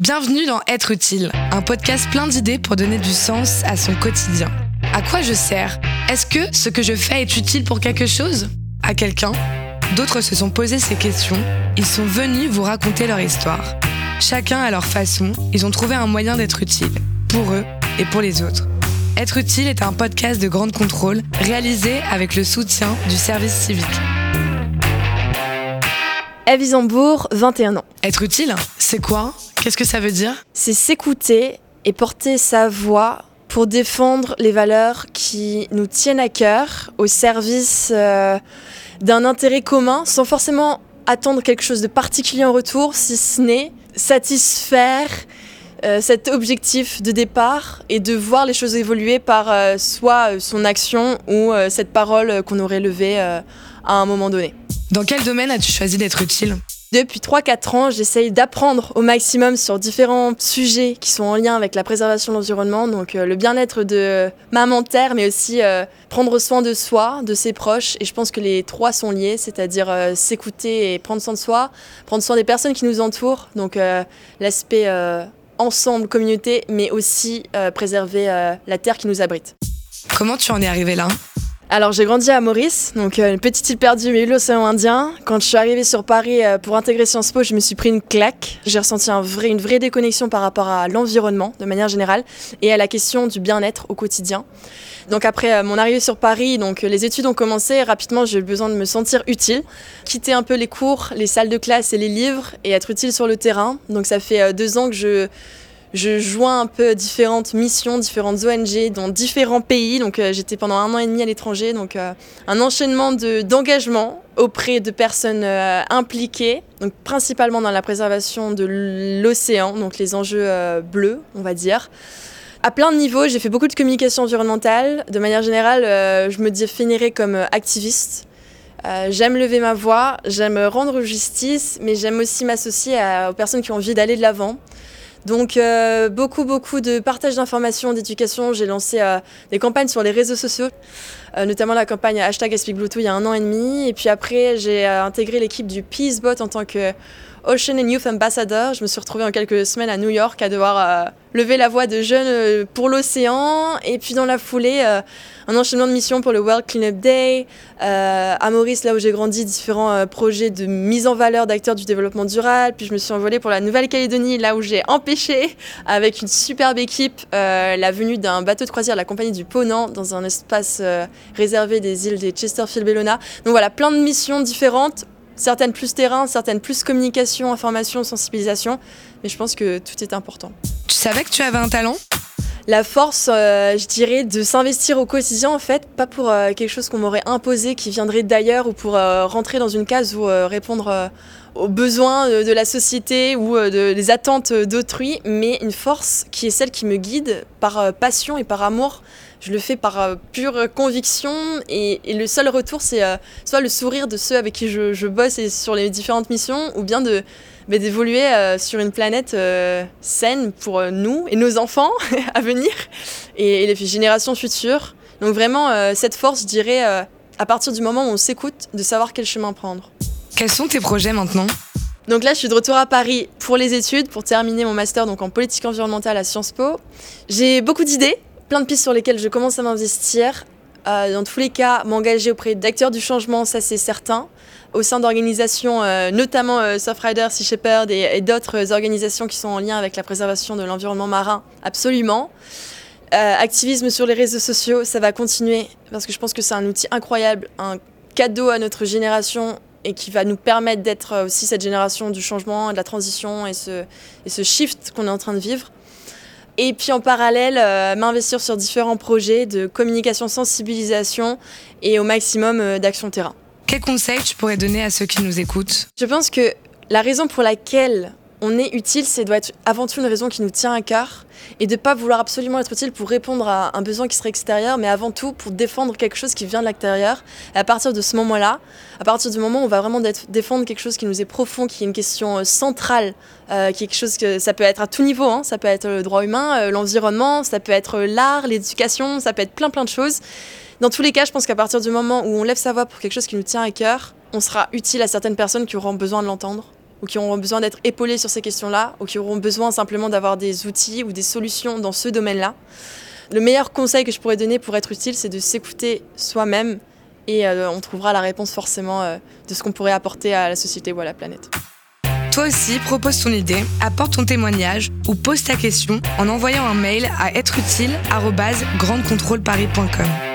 Bienvenue dans Être utile, un podcast plein d'idées pour donner du sens à son quotidien. À quoi je sers? Est-ce que ce que je fais est utile pour quelque chose? À quelqu'un? D'autres se sont posés ces questions. Ils sont venus vous raconter leur histoire. Chacun à leur façon, ils ont trouvé un moyen d'être utile, pour eux et pour les autres. Être utile est un podcast de grande contrôle réalisé avec le soutien du service civique. Eve Isambourg, 21 ans. Être utile, c'est quoi? Qu'est-ce que ça veut dire? C'est s'écouter et porter sa voix pour défendre les valeurs qui nous tiennent à cœur au service euh, d'un intérêt commun sans forcément attendre quelque chose de particulier en retour, si ce n'est satisfaire euh, cet objectif de départ et de voir les choses évoluer par euh, soit son action ou cette parole qu'on aurait levée à un moment donné. Dans quel domaine as-tu choisi d'être utile depuis 3-4 ans, j'essaye d'apprendre au maximum sur différents sujets qui sont en lien avec la préservation de l'environnement, donc euh, le bien-être de maman terre, mais aussi euh, prendre soin de soi, de ses proches. Et je pense que les trois sont liés, c'est-à-dire euh, s'écouter et prendre soin de soi, prendre soin des personnes qui nous entourent, donc l'aspect ensemble, communauté, mais aussi préserver la terre qui nous abrite. Comment tu en es arrivé là? Alors j'ai grandi à Maurice, donc euh, une petite île perdue au milieu de l'océan Indien. Quand je suis arrivée sur Paris euh, pour intégrer Sciences Po, je me suis pris une claque. J'ai ressenti une vraie déconnexion par rapport à l'environnement de manière générale et à la question du bien-être au quotidien. Donc après euh, mon arrivée sur Paris, donc les études ont commencé. rapidement, j'ai eu besoin de me sentir utile, quitter un peu les cours, les salles de classe et les livres et être utile sur le terrain. Donc ça fait deux ans que je je joins un peu différentes missions, différentes ONG dans différents pays. Donc euh, j'étais pendant un an et demi à l'étranger, donc euh, un enchaînement d'engagement auprès de personnes euh, impliquées, donc principalement dans la préservation de l'océan, donc les enjeux bleus, on va dire. À plein de niveaux, j'ai fait beaucoup de communication environnementale. De manière générale, je me définirais comme activiste. j'aime lever ma voix, j'aime rendre justice, mais j'aime aussi m'associer aux personnes qui ont envie d'aller de l'avant. Donc euh, beaucoup, beaucoup de partage d'informations, d'éducation. J'ai lancé euh, des campagnes sur les réseaux sociaux, euh, notamment la campagne hashtag il y a un an et demi. Et puis après, j'ai intégré l'équipe du Peacebot en tant que Ocean and Youth Ambassador. Je me suis retrouvée en quelques semaines à New York à devoir euh, lever la voix de jeunes euh, pour l'océan. Et puis dans la foulée, euh, un enchaînement de missions pour le World Cleanup Day. à Maurice, là où j'ai grandi, différents projets de mise en valeur d'acteurs du développement durable. Puis je me suis envolée pour la Nouvelle-Calédonie, là où j'ai empêché, avec une superbe équipe, la venue d'un bateau de croisière, la compagnie du Ponant, dans un espace réservé des îles des Chesterfield-Bellona. Donc voilà, plein de missions différentes certaines plus terrain, certaines plus communication, information, sensibilisation. Mais je pense que tout est important. Tu savais que tu avais un talent? La force, euh, je dirais, de s'investir au quotidien, en fait, pas pour euh, quelque chose qu'on m'aurait imposé, qui viendrait d'ailleurs, ou pour euh, rentrer dans une case ou répondre aux besoins de, la société ou de, des attentes d'autrui, mais une force qui est celle qui me guide par passion et par amour je le fais par euh, pure conviction et, le seul retour, c'est euh, soit le sourire de ceux avec qui je, bosse et sur les différentes missions, ou bien bah, d'évoluer euh, sur une planète saine pour nous et nos enfants à venir et, les générations futures. Donc vraiment, cette force, je dirais, à partir du moment où on s'écoute, de savoir quel chemin prendre. Quels sont tes projets maintenant donc là, je suis de retour à Paris pour les études, pour terminer mon master donc en politique environnementale à Sciences Po. J'ai beaucoup d'idées, plein de pistes sur lesquelles je commence à m'investir. Euh, dans tous les cas, m'engager auprès d'acteurs du changement, ça c'est certain. Au sein d'organisations, euh, notamment euh, Surfrider, Sea Shepherd et, d'autres organisations qui sont en lien avec la préservation de l'environnement marin, absolument. activisme sur les réseaux sociaux, ça va continuer parce que je pense que c'est un outil incroyable, un cadeau à notre génération et qui va nous permettre d'être aussi cette génération du changement, de la transition et ce, et ce shift qu'on est en train de vivre. Et puis en parallèle, euh, m'investir sur différents projets de communication, sensibilisation et au maximum euh, d'action terrain. Quel conseil tu pourrais donner à ceux qui nous écoutent? Je pense que la raison pour laquelle on est utile, c'est doit être avant tout une raison qui nous tient à cœur et de pas vouloir absolument être utile pour répondre à un besoin qui serait extérieur, mais avant tout pour défendre quelque chose qui vient de l'extérieur. Et à partir de ce moment-là, à partir du moment où on va vraiment défendre quelque chose qui nous est profond, qui est une question euh, centrale, euh, quelque chose que ça peut être à tout niveau, hein. ça peut être le droit humain, euh, l'environnement, ça peut être l'art, l'éducation, ça peut être plein plein de choses. Dans tous les cas, je pense qu'à partir du moment où on lève sa voix pour quelque chose qui nous tient à cœur, on sera utile à certaines personnes qui auront besoin de l'entendre ou qui auront besoin d'être épaulés sur ces questions-là, ou qui auront besoin simplement d'avoir des outils ou des solutions dans ce domaine-là. Le meilleur conseil que je pourrais donner pour être utile, c'est de s'écouter soi-même et euh, on trouvera la réponse forcément euh, de ce qu'on pourrait apporter à la société ou à la planète. Toi aussi, propose ton idée, apporte ton témoignage ou pose ta question en envoyant un mail à êtreutile@grandecontrôleparis.com.